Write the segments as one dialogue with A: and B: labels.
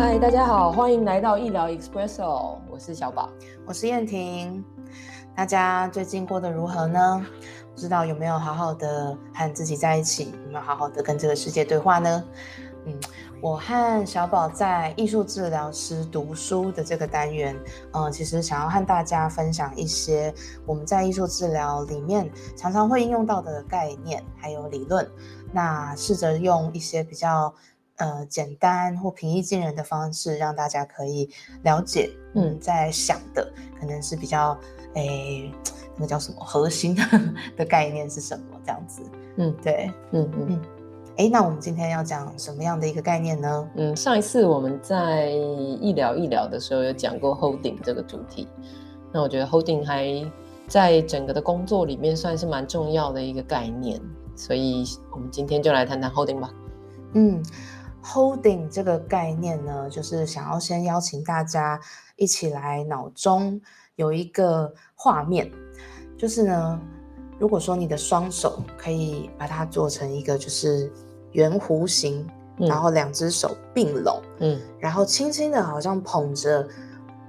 A: 嗨，大家好，欢迎来到医疗 Expresso，我是小宝，
B: 我是燕婷。大家最近过得如何呢？不知道有没有好好的和自己在一起，有没有好好的跟这个世界对话呢？嗯，我和小宝在艺术治疗师读书的这个单元，嗯，其实想要和大家分享一些我们在艺术治疗里面常常会应用到的概念还有理论，那试着用一些比较。呃，简单或平易近人的方式，让大家可以了解，嗯，在想的可能是比较，诶，那个叫什么核心 的概念是什么？这样子，嗯，对，嗯嗯嗯，哎，那我们今天要讲什么样的一个概念呢？
A: 嗯，上一次我们在一聊一聊的时候有讲过 holding 这个主题，那我觉得 holding 还在整个的工作里面算是蛮重要的一个概念，所以我们今天就来谈谈 holding 吧。嗯。
B: Holding 这个概念呢，就是想要先邀请大家一起来脑中有一个画面，就是呢，如果说你的双手可以把它做成一个就是圆弧形，然后两只手并拢，嗯，然后轻轻的好像捧着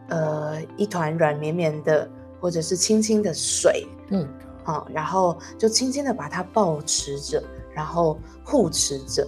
B: 呃一团软绵绵的或者是轻轻的水，嗯，好，然后就轻轻的把它抱持着，然后护持着。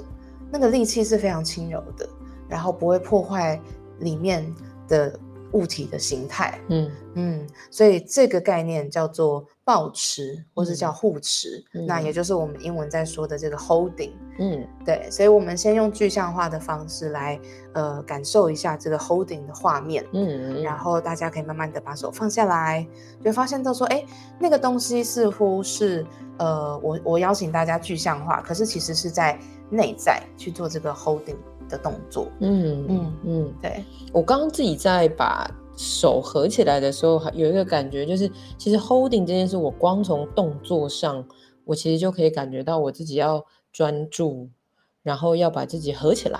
B: 那个力气是非常轻柔的，然后不会破坏里面的物体的形态。嗯嗯，所以这个概念叫做抱持，或是叫护持。那也就是我们英文在说的这个 holding。嗯，对。所以我们先用具象化的方式来呃感受一下这个 holding 的画面。嗯，然后大家可以慢慢的把手放下来，就发现到说，哎，那个东西似乎是呃，我我邀请大家具象化，可是其实是在。内在去做这个 holding 的动作，嗯
A: 嗯。嗯，对。我刚刚自己在把手合起来的时候，有一个感觉，就是其实 holding 这件事，我光从动作上，我其实就可以感觉到我自己要专注，然后要把自己合起来，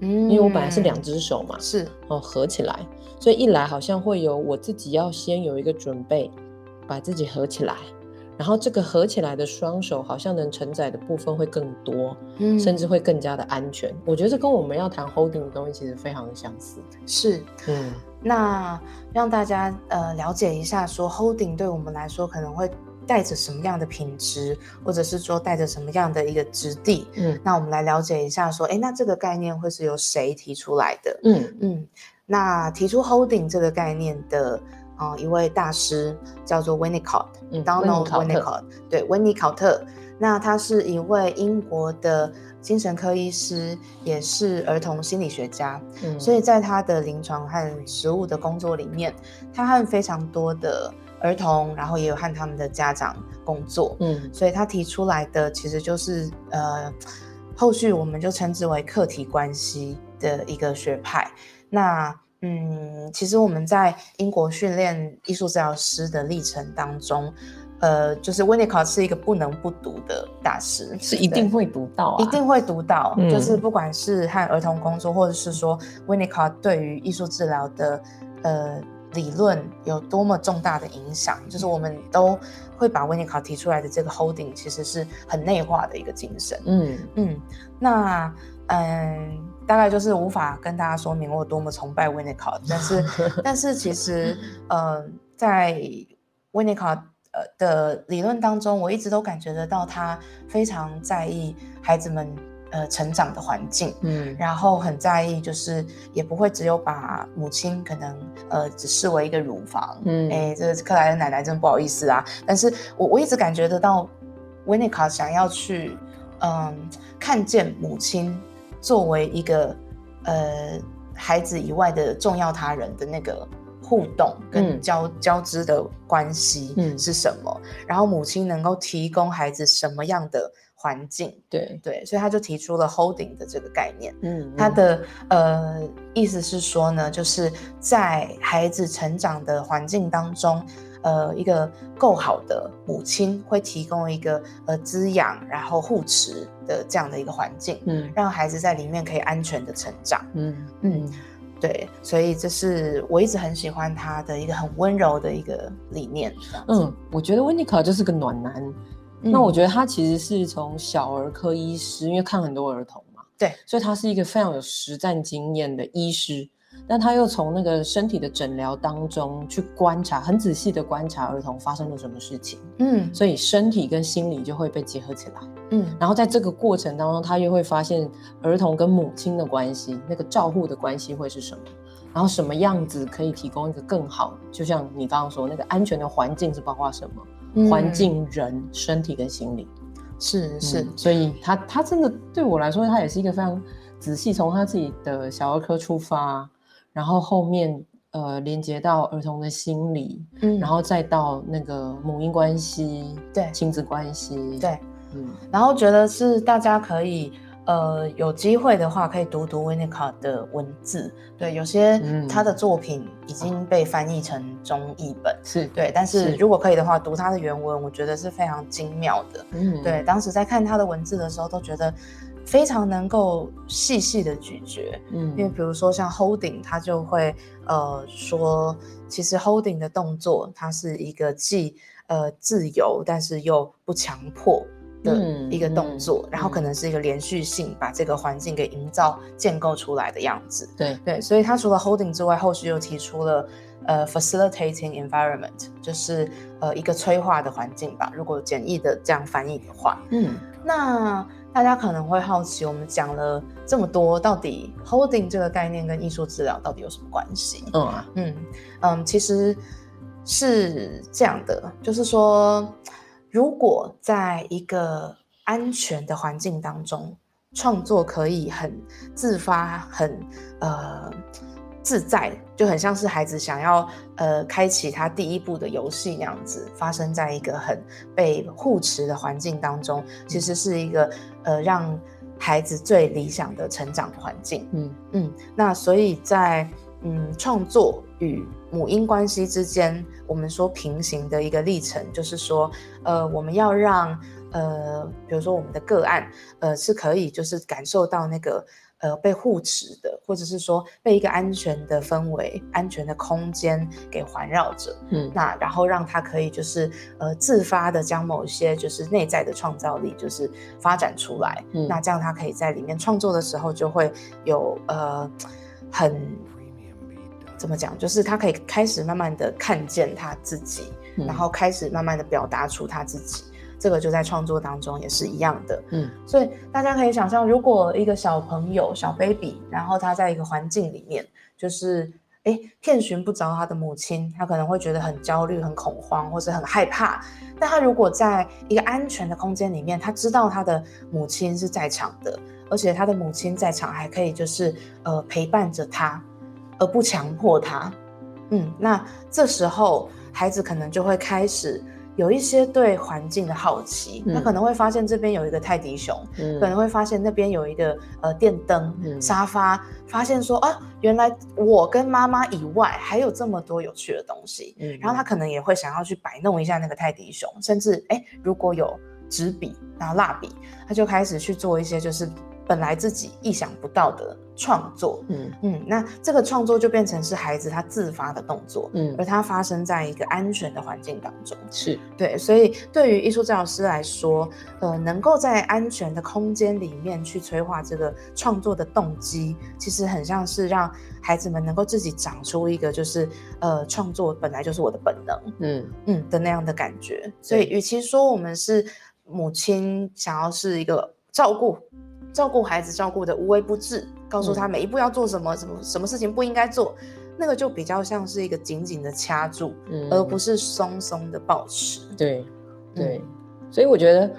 A: 嗯，因为我本来是两只手嘛，
B: 是。
A: 哦，合起来，所以一来好像会有我自己要先有一个准备，把自己合起来。然后这个合起来的双手好像能承载的部分会更多，嗯，甚至会更加的安全。我觉得这跟我们要谈 holding 的东西其实非常的相似。
B: 是，嗯，那让大家呃了解一下，说 holding 对我们来说可能会带着什么样的品质，或者是说带着什么样的一个质地。嗯，那我们来了解一下，说，哎，那这个概念会是由谁提出来的？嗯嗯，那提出 holding 这个概念的。啊，一位大师叫做 Winnicott，Donald Winnicott，对，温尼考特。那他是一位英国的精神科医师，也是儿童心理学家。嗯，所以在他的临床和实务的工作里面，他和非常多的儿童，然后也有和他们的家长工作。嗯，所以他提出来的其实就是呃，后续我们就称之为客体关系的一个学派。那嗯，其实我们在英国训练艺术治疗师的历程当中，呃，就是 Winnicott 是一个不能不读的大师，
A: 是一定会读到，
B: 一定会读到。就是不管是和儿童工作，或者是说 Winnicott 对于艺术治疗的呃理论有多么重大的影响，就是我们都会把 Winnicott 提出来的这个 holding 其实是很内化的一个精神。嗯嗯，那嗯。大概就是无法跟大家说明我有多么崇拜 Winnicott，但是 但是其实呃，在 Winnicott 呃的理论当中，我一直都感觉得到他非常在意孩子们呃成长的环境，嗯，然后很在意就是也不会只有把母亲可能呃只视为一个乳房，嗯，哎，这个克莱的奶奶真不好意思啊，但是我我一直感觉得到 Winnicott 想要去嗯看见母亲。作为一个呃孩子以外的重要他人的那个互动跟
A: 嗯。
B: 交、交织的关系
A: 嗯。
B: 是什么，然后母亲能够提供孩子什么样的环境，
A: 对，
B: 对，所以他就提出了 holding 的这个概念。
A: 嗯，嗯。
B: 他的呃意思是说呢，就是在孩子成长的环境当中，呃，一个够好的母亲会提供一个呃滋养，然后护持的这样的一个环境，
A: 嗯
B: 让孩子在里面可以安全的成长。
A: 嗯
B: 嗯，对，所以这是我一直很喜欢他的一个很温柔的一个理念。
A: 嗯，我觉得温尼卡就是个暖男。
B: 嗯
A: 那我觉得他其实是从小儿科医师，因为看很多儿童嘛，
B: 对，
A: 所以他是一个非常有实战经验的医师。但他又从那个身体的诊疗当中去观察，很仔细的观察儿童发生了什么事情，
B: 嗯
A: 所以身体跟心理就会被结合起来。
B: 嗯
A: 然后在这个过程当中，他又会发现儿童跟母亲的关系，那个照护的关系会是什么，然后什么样子可以提供一个更好，就像你刚刚说那个安全的环境是包括什么？
B: 嗯
A: 环境、人、身体跟心理。
B: 是是
A: 嗯，所以他他真的对我来说，他也是一个非常仔细从他自己的小儿科出发，然后后面呃连接到儿童的心理，
B: 嗯
A: 然后再到那个母婴关系、
B: 对
A: 亲子关系，
B: 对。
A: 嗯
B: 然后觉得是大家可以呃有机会的话，可以读读维尼卡的文字。对，有些
A: 嗯
B: 他的作品已经被翻译成中译本。
A: 是，
B: 对，但是
A: 是
B: 如果可以的话，读他的原文，我觉得是非常精妙的。
A: 嗯
B: 对，当时在看他的文字的时候，都觉得非常能够细细的咀嚼。
A: 嗯
B: 因为比如说像 holding，他就会呃说，其实 holding 的动作，它是一个既呃自由，但是又不强迫的
A: 嗯
B: 一个动作，
A: 嗯
B: 然后可能是一个连续性，把这个环境给营造建构出来的样子。
A: 对，
B: 对，所以他除了 holding 之外，后续又提出了呃 facilitating environment，就是呃一个催化的环境吧。如果简易的这样翻译的话，
A: 嗯
B: 那大家可能会好奇，我们讲了这么多，到底 holding 这个概念跟艺术治疗到底有什么关系？
A: 嗯啊，
B: 嗯嗯，其实是这样的，就是说，如果在一个安全的环境当中，创作可以很自发、很呃自在，就很像是孩子想要呃开启他第一步的游戏那样子，发生在一个很被护持的环境当中，其实是一个呃让孩子最理想的成长环境。
A: 嗯
B: 嗯，那所以在嗯创作与母婴关系之间，我们说平行的一个历程，就是说，呃，我们要让呃，比如说我们的个案，呃，是可以就是感受到那个呃被护持的，或者是说被一个安全的氛围、安全的空间给环绕着。
A: 嗯
B: 那然后让他可以就是呃自发的将某些就是内在的创造力就是发展出来，
A: 嗯
B: 那这样他可以在里面创作的时候就会有呃很怎么讲，就是他可以开始慢慢的看见他自己，
A: 嗯
B: 然后开始慢慢的表达出他自己，这个就在创作当中也是一样的。
A: 嗯
B: 所以大家可以想象，如果一个小朋友、小 baby，然后他在一个环境里面，就是哎遍寻不着他的母亲，他可能会觉得很焦虑、很恐慌，或是很害怕。但他如果在一个安全的空间里面，他知道他的母亲是在场的，而且他的母亲在场还可以就是呃陪伴着他，而不强迫他。嗯，那这时候孩子可能就会开始有一些对环境的好奇，他
A: 嗯
B: 可能会发现这边有一个泰迪熊，
A: 嗯。
B: 可能会发现那边有一个呃电灯、
A: 嗯。
B: 沙发，发现说啊，原来我跟妈妈以外还有这么多有趣的东西。
A: 嗯。
B: 然后他可能也会想要去摆弄一下那个泰迪熊，甚至哎，如果有纸笔，然后蜡笔，他就开始去做一些就是本来自己意想不到的创作。
A: 嗯
B: 嗯，那这个创作就变成是孩子他自发的动作，
A: 嗯
B: 而它发生在一个安全的环境当中。
A: 是
B: 对，所以对于艺术治疗师来说，呃，能够在安全的空间里面去催化这个创作的动机，其实很像是让孩子们能够自己长出一个就是呃，创作本来就是我的本能，
A: 嗯
B: 嗯的那样的感觉。所以，与其说我们是母亲想要是一个照顾照顾孩子照顾的无微不至，告诉他每一步要做什么，什么什么事情不应该做，那个就比较像是一个紧紧的掐住，
A: 嗯，
B: 而不是松松的抱持。
A: 对对，所以我觉得，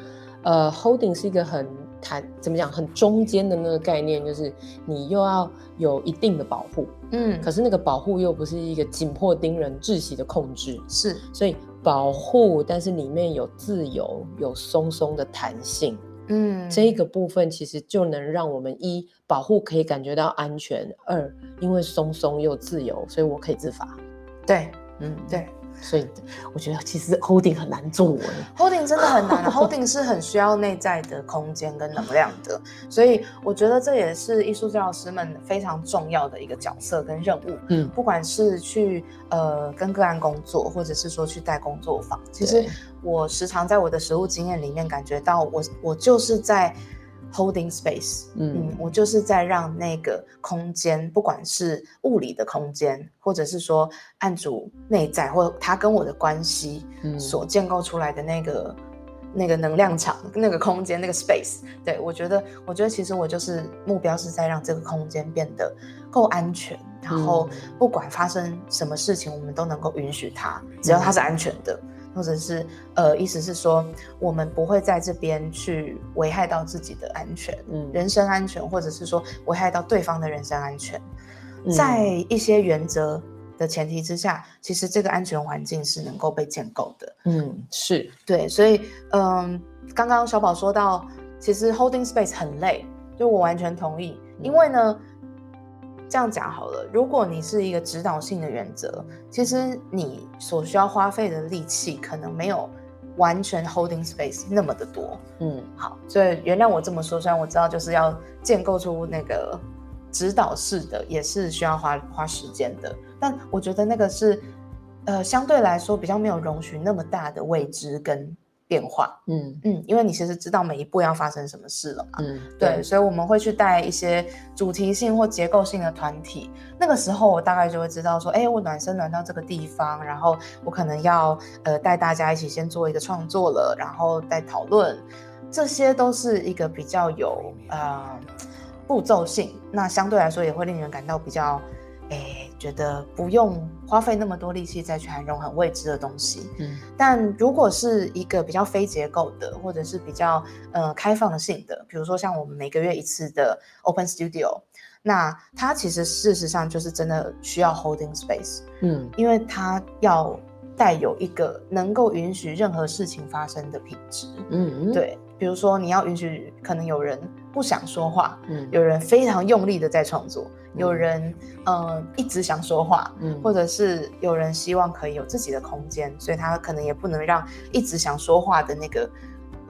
A: 呃，holding 是一个很谈怎么讲很中间的那个概念，就是你又要有一定的保护，
B: 嗯，
A: 可是那个保护又不是一个紧迫盯人、窒息的控制，
B: 是。
A: 所以保护，但是里面有自由，有松松的弹性，
B: 嗯
A: 这一个部分其实就能让我们一保护可以感觉到安全，二因为松松又自由，所以我可以自罚。
B: 对
A: 嗯，
B: 对。
A: 所以我觉得其实 holding 很难做哎。
B: Holding 真的很难，Holding 是很需要内在的空间跟能量的，所以我觉得这也是艺术治疗师们非常重要的一个角色跟任务。
A: 嗯，
B: 不管是去呃跟个案工作，或者是说去带工作坊，其实我时常在我的实务经验里面感觉到我，我就是在 holding space，
A: 嗯。
B: 嗯，我就是在让那个空间，不管是物理的空间，或者是说案主内在，或他跟我的关系，
A: 嗯。
B: 所建构出来的那个那个能量场、那个空间、那个 space，对我觉得，我觉得其实我就是目标是在让这个空间变得够安全，然后
A: 嗯
B: 不管发生什么事情，我们都能够允许它，只要它是安全的。或者是呃，意思是说，我们不会在这边去危害到自己的安全，
A: 嗯
B: 人身安全，或者是说危害到对方的人身安全。
A: 嗯
B: 在一些原则的前提之下，其实这个安全环境是能够被建构的。
A: 嗯是
B: 对，所以嗯，刚刚小宝说到，其实 holding space 很累，就我完全同意，因为呢。这样讲好了，如果你是一个指导性的原则，其实你所需要花费的力气可能没有完全 holding space 那么的多。
A: 嗯
B: 好，所以原谅我这么说，虽然我知道就是要建构出那个指导式的，也是需要花花时间的，但我觉得那个是呃相对来说比较没有容许那么大的未知跟变化。
A: 嗯
B: 嗯，因为你其实知道每一步要发生什么事了嘛。
A: 嗯
B: 对，所以我们会去带一些主题性或结构性的团体。那个时候，我大概就会知道说，哎，我暖身暖到这个地方，然后我可能要呃带大家一起先做一个创作了，然后再讨论，这些都是一个比较有呃步骤性，那相对来说也会令人感到比较。哎，觉得不用花费那么多力气再去涵容很未知的东西，
A: 嗯。
B: 但如果是一个比较非结构的，或者是比较呃开放性的，比如说像我们每个月一次的 Open Studio，那它其实事实上就是真的需要 holding space，
A: 嗯。
B: 因为它要带有一个能够允许任何事情发生的品质。
A: 嗯，
B: 对，比如说你要允许可能有人不想说话，
A: 嗯。
B: 有人非常用力的在创作，有人呃一直想说话，
A: 嗯
B: 或者是有人希望可以有自己的空间，所以他可能也不能让一直想说话的那个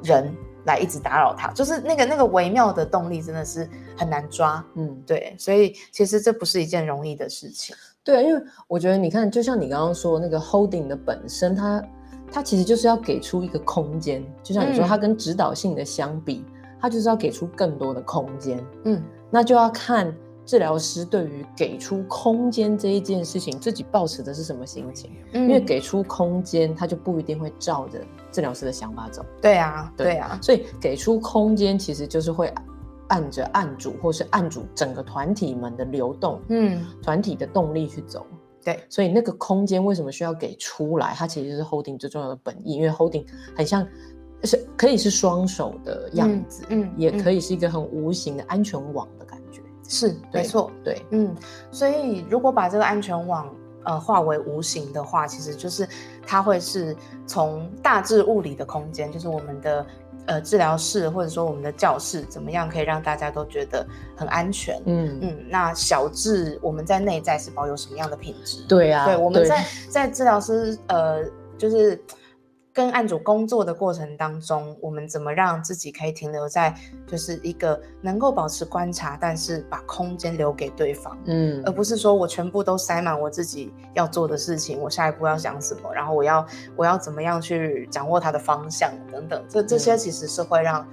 B: 人来一直打扰他，就是那个那个微妙的动力真的是很难抓。
A: 嗯
B: 对，所以其实这不是一件容易的事情。
A: 对，因为我觉得你看，就像你刚刚说那个 holding 的本身，它它其实就是要给出一个空间，就像你说，
B: 嗯
A: 它跟指导性的相比，它就是要给出更多的空间。
B: 嗯
A: 那就要看治疗师对于给出空间这一件事情，自己抱持的是什么心情。
B: 嗯
A: 因为给出空间，他就不一定会照着治疗师的想法走。
B: 对啊，
A: 对
B: 对啊，
A: 所以给出空间，其实就是会按着案主或是案主整个团体们的流动、
B: 嗯，
A: 团体的动力去走。
B: 对，
A: 所以那个空间为什么需要给出来？它其实是 holding 最重要的本意，因为 holding 很像是可以是双手的样子，
B: 嗯，
A: 也可
B: 以、
A: 是一个很无形的安全网的。
B: 是没错。
A: 对，
B: 嗯，所以如果把这个安全网呃化为无形的话，其实就是它会是从大致物理的空间，就是我们的呃治疗室或者说我们的教室，怎么样可以让大家都觉得很安全。
A: 嗯，
B: 嗯，那小至我们在内在是保有什么样的品质？
A: 对啊，
B: 对，我们在在治疗师呃，就是跟案主工作的过程当中，我们怎么让自己可以停留在就是一个能够保持观察，但是把空间留给对方，
A: 嗯
B: 而不是说我全部都塞满我自己要做的事情，我下一步要想什么，然后我要我要怎么样去掌握它的方向等等，这这些
A: 嗯。
B: 其实是会让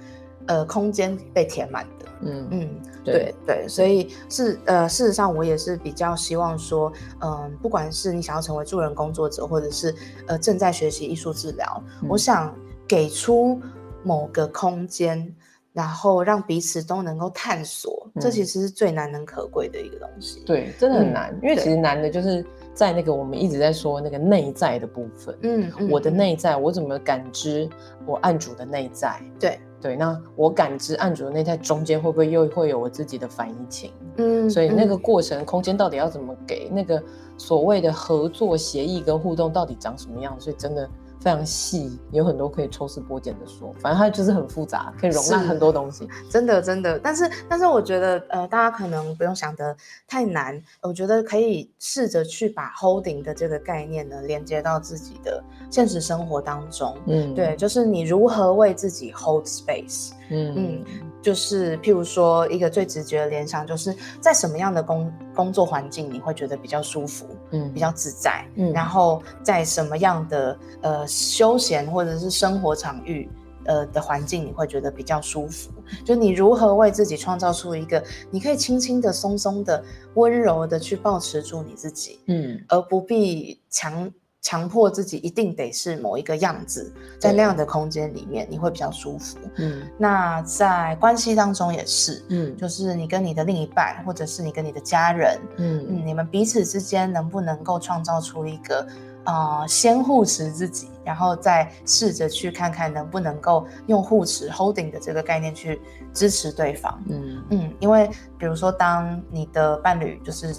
B: 呃空间被填满的。
A: 嗯
B: 嗯，
A: 对
B: 对对，所以是呃，事实上我也是比较希望说，嗯、不管是你想要成为助人工作者，或者是呃正在学习艺术治疗，我
A: 嗯
B: 想给出某个空间，然后让彼此都能够探索，这
A: 嗯
B: 其实是最难能可贵的一个东西。
A: 对，真的很
B: 嗯
A: 难，因为其实难的就是在那个我们一直在说那个内在的部分，
B: 嗯嗯，
A: 我的
B: 嗯
A: 内在，我怎么感知我案主的内在？
B: 对，
A: 对，那我感知案主的内在中间会不会又会有我自己的反移情？
B: 嗯，
A: 所以那个
B: 嗯
A: 过程空间到底要怎么给？那个所谓的合作协议跟互动到底长什么样？所以真的非常细，有很多可以抽丝剥茧的说。反正它就是很复杂，可以容纳很多东西。
B: 真的真的，但是但是我觉得呃，大家可能不用想得太难，我觉得可以试着去把 holding 的这个概念呢连接到自己的现实生活当中。
A: 嗯，
B: 对，，就是你如何为自己 hold space。
A: 嗯
B: 嗯，就是譬如说一个最直觉的联想，就是在什么样的工工作环境你会觉得比较舒服，
A: 嗯
B: 比较自在，
A: 嗯
B: 然后在什么样的呃休闲或者是生活场域。呃的环境你会觉得比较舒服，就你如何为自己创造出一个你可以轻轻的、松松的、温柔的去保持住你自己，
A: 嗯
B: 而不必强强迫自己一定得是某一个样子，在那样的空间里面你会比较舒服。
A: 嗯。
B: 那在关系当中也是，
A: 嗯。
B: 就是你跟你的另一半，或者是你跟你的家人，
A: 嗯。
B: 嗯，你们彼此之间能不能够创造出一个呃先护持自己，然后再试着去看看能不能够用护持 holding 的这个概念去支持对方。
A: 嗯。
B: 嗯，因为比如说，当你的伴侣就是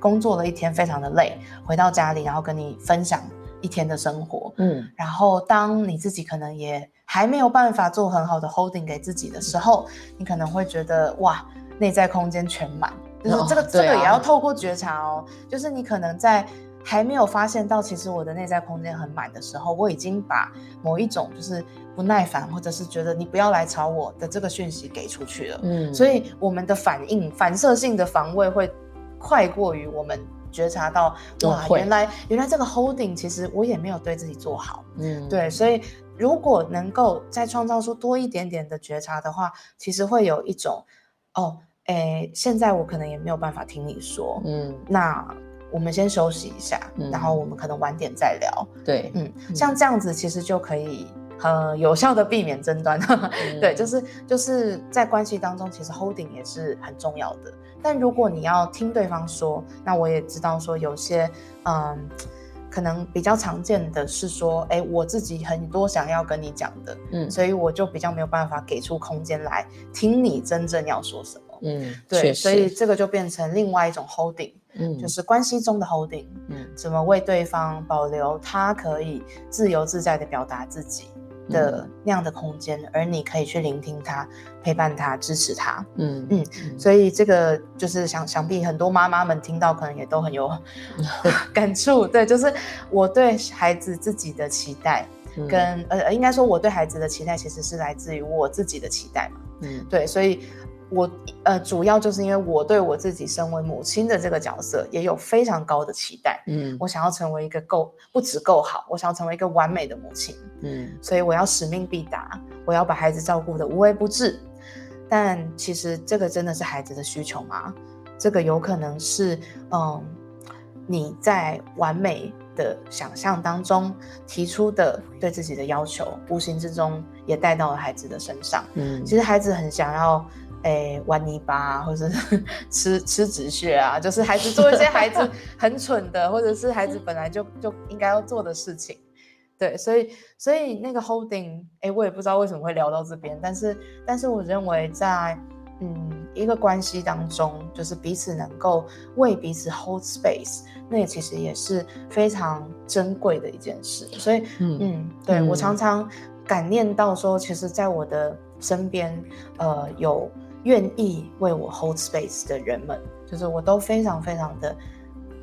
B: 工作了一天非常的累，回到家里，然后跟你分享一天的生活，
A: 嗯
B: 然后当你自己可能也还没有办法做很好的 holding 给自己的时候，你可能会觉得哇，内在空间全满，就是这个、这个也要透过觉察哦，就是你可能在。还没有发现到，其实我的内在空间很满的时候，我已经把某一种就是不耐烦，或者是觉得你不要来吵我的这个讯息给出去了。
A: 嗯，
B: 所
A: 以
B: 以我们的反应、反射性的防卫会快过于我们觉察到，哇，原来原来这个 holding 其实我也没有对自己做好。
A: 嗯。
B: 对，所以如果能够再创造出多一点点的觉察的话，其实会有一种，哦，诶，现在我可能也没有办法听你说，
A: 嗯。
B: 那我们先休息一下，然后
A: 嗯
B: 我们可能晚点再聊。
A: 对。
B: 嗯，像这样子其实就可以很有效的避免争端。
A: 嗯
B: 对，就是就是在关系当中，其实 holding 也是很重要的。但如果你要听对方说，那我也知道说有些嗯，可能比较常见的是说，哎，我自己很多想要跟你讲的，
A: 嗯
B: 所以我就比较没有办法给出空间来听你真正要说什么。
A: 嗯
B: 对，所以这个就变成另外一种 holding，
A: 嗯
B: 就是关系中的 holding。
A: 嗯
B: 怎么为对方保留他可以自由自在的表达自己的那样的空间，而你可以去聆听他、陪伴他、支持他。
A: 嗯
B: 嗯所以这个就是想想必很多妈妈们听到可能也都很有 感触。对，就是我对孩子自己的期待，
A: 嗯
B: 跟呃应该说我对孩子的期待其实是来自于我自己的期待嘛。
A: 嗯
B: 对，所以我呃主要就是因为我对我自己身为母亲的这个角色也有非常高的期待。
A: 嗯
B: 我想要成为一个够不止够好，我想要成为一个完美的母亲，
A: 嗯
B: 所以我要使命必达，我要把孩子照顾的无微不至。但其实这个真的是孩子的需求吗？这个有可能是嗯你在完美的想象当中提出的对自己的要求，无形之中也带到了孩子的身上。
A: 嗯
B: 其实孩子很想要，诶、玩泥巴、啊，或者是吃吃纸屑啊，就是孩子做一些孩子 很蠢的，或者是孩子本来就就应该要做的事情。对，所以所以那个 holding，哎，我也不知道为什么会聊到这边，但是但是我认为在嗯一个关系当中，就是彼此能够为彼此 hold space，那也其实也是非常珍贵的一件事。所以
A: 嗯
B: 嗯，对我
A: 嗯
B: 常常感念到说，其实，在我的身边，呃，有愿意为我 hold space 的人们，就是我都非常非常的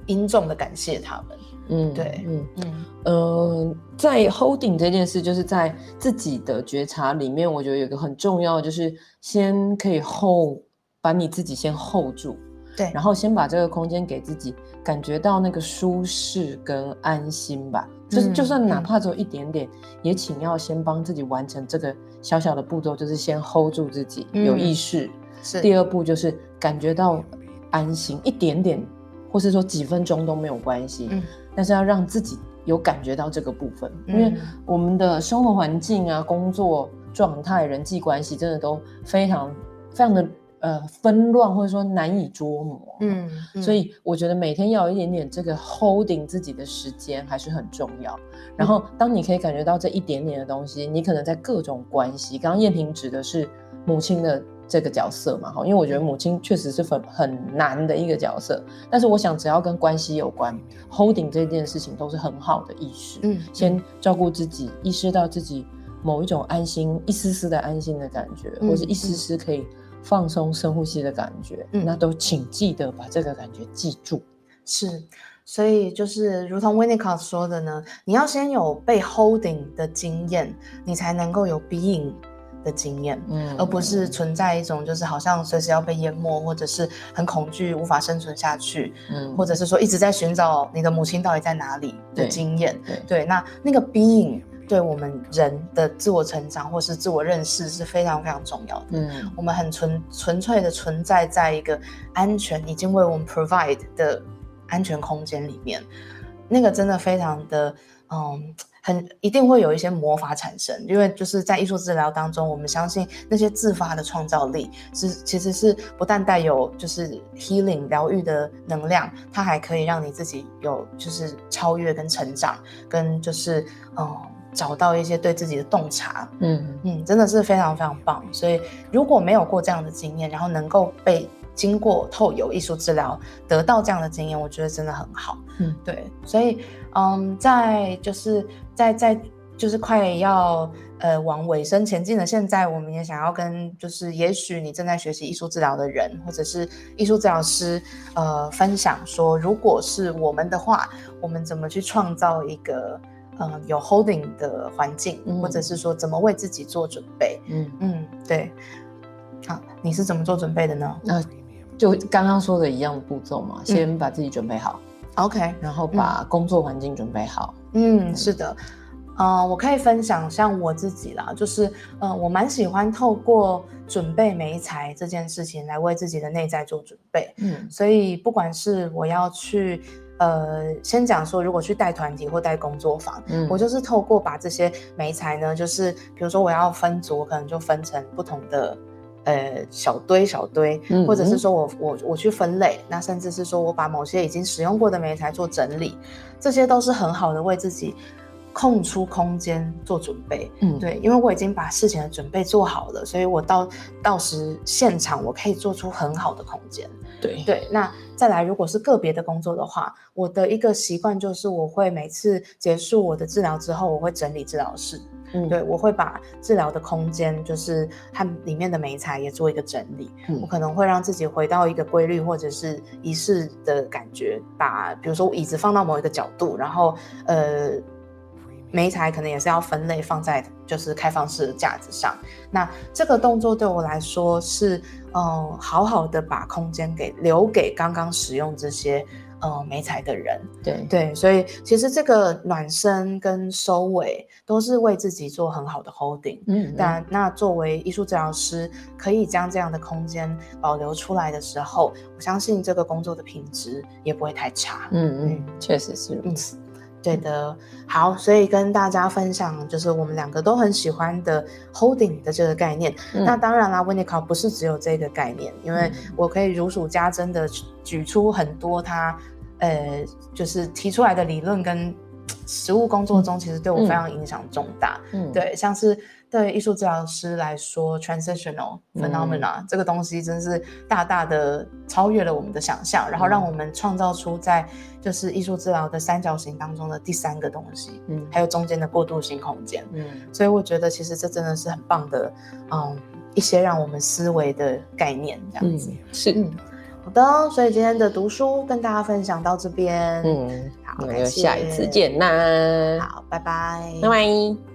B: 殷重的感谢他们。
A: 嗯
B: 对
A: 嗯
B: 嗯
A: 呃，在 holding 这件事，就是在自己的觉察里面，我觉得有一个很重要，就是先可以 hold，把你自己先 hold 住，
B: 对，
A: 然后先把这个空间给自己，感觉到那个舒适跟安心吧。就是就
B: 嗯。
A: 算哪
B: 嗯
A: 怕只有一点点，也请要先帮自己完成这个小小的步骤，就是先 hold 住自己，有意
B: 嗯
A: 识。
B: 是。
A: 第二步就是感觉到安心一点点，或是说几分钟都没有关系，
B: 嗯。
A: 但是要让自己有感觉到这个部分，因为
B: 嗯
A: 我们的生活环境啊、工作状态、人际关系，真的都非常非常的呃纷乱或者说难以捉摸。
B: 嗯，嗯
A: 所以我觉得每天要有一点点这个 holding 自己的时间还是很重要。然后，当你可以感觉到这一点点的东西，你可能在各种关系，刚刚燕萍指的是母亲的这个角色嘛，哈，因为我觉得母亲确实是很很难的一个角色。但是我想，只要跟关系有关，holding 这件事情都是很好的意识。
B: 嗯
A: 先照顾自己，意识到自己某一种安心、一丝丝的安心的感觉，
B: 嗯
A: 或者一丝丝可以放松、深呼吸的感觉，
B: 嗯
A: 那都请记得把这个感觉记住。
B: 是，所以就是如同 Winnicott 说的呢，你要先有被 holding 的经验，你才能够有 being 的经验。
A: 嗯
B: 而不是存在一种就是好像随时要被淹没，或者是很恐惧无法生存下去，
A: 嗯
B: 或者是说一直在寻找你的母亲到底在哪里的
A: 对
B: 经验。
A: 对
B: 对，那那个 being 对我们人的自我成长或是自我认识是非常非常重要的。
A: 嗯
B: 我们很纯纯粹的存在在一个安全已经为我们 provide 的安全空间里面，那个真的非常的嗯。很一定会有一些魔法产生，因为就是在艺术治疗当中，我们相信那些自发的创造力是其实是不但带有就是 healing 疗愈的能量，它还可以让你自己有就是超越跟成长，跟就是嗯找到一些对自己的洞察，
A: 嗯
B: 嗯，真的是非常非常棒。所以如果没有过这样的经验，然后能够被经过透有艺术治疗得到这样的经验，我觉得真的很好。
A: 嗯，
B: 对，所以嗯，在就是在在就是快要呃往尾声前进的现在，我们也想要跟就是也许你正在学习艺术治疗的人，或者是艺术治疗师呃分享说，如果是我们的话，我们怎么去创造一个。嗯，有 holding 的环境，
A: 嗯
B: 或者是说怎么为自己做准备。
A: 嗯，
B: 嗯，对。好，你是怎么做准备的呢
A: 那就刚刚说的一样的步骤嘛，先把自己准备好
B: ，？OK，
A: 然后把工作环境准备好。
B: 嗯，是的。嗯、我可以分享像我自己啦，就是嗯、呃我蛮喜欢透过准备媒材这件事情来为自己的内在做准备。
A: 嗯
B: 所以不管是我要去，呃，先讲说，如果去带团体或带工作坊，
A: 嗯
B: 我就是透过把这些媒材呢，就是比如说我要分组，我可能就分成不同的。呃，小堆小堆，
A: 嗯
B: 或者是说我我我去分类，那甚至是说我把某些已经使用过的媒材做整理，这些都是很好的为自己空出空间做准备。
A: 嗯，
B: 对，因为我已经把事情的准备做好了，所以我到到时现场我可以做出很好的空间。
A: 对
B: 对，那再来，如果是个别的工作的话，我的一个习惯就是，我会每次结束我的治疗之后，我会整理治疗室。
A: 嗯
B: 对，我会把治疗的空间，就是它里面的美材也做一个整理。
A: 嗯
B: 我可能会让自己回到一个规律或者是仪式的感觉，把比如说椅子放到某一个角度，然后呃。媒材可能也是要分类放在就是开放式的架子上。那这个动作对我来说是，嗯，好好的把空间给留给刚刚使用这些呃媒材的人。
A: 对
B: 对，所以其实这个暖身跟收尾都是为自己做很好的 holding。
A: 嗯
B: 但那作为艺术治疗师，可以将这样的空间保留出来的时候，我相信这个工作的品质也不会太差。
A: 嗯嗯，确实是如此。
B: 对的，好，所以跟大家分享就是我们两个都很喜欢的 holding 的这个概念。
A: 嗯
B: 那当然啦 w i n n i c o 不是只有这个概念，因为
A: 嗯
B: 我可以如数家珍的举出很多他呃，就是提出来的理论跟实务工作中，其实对我非常影响重大。
A: 嗯，
B: 对，像是对艺术治疗师来说，transitional
A: 嗯。
B: phenomena、这个东西真是大大的超越了我们的想象，然后让我们创造出在就是艺术治疗的三角形当中的第三个东西，
A: 嗯。
B: 还有中间的过渡性空间。
A: 嗯。
B: 所以我觉得其实这真的是很棒的，嗯，一些让我们思维的概念这样子。
A: 嗯是。
B: 嗯，好的，所以今天的读书跟大家分享到这边。
A: 嗯，
B: 好，
A: 那就下一次见啦，
B: 好，拜拜，
A: 拜拜。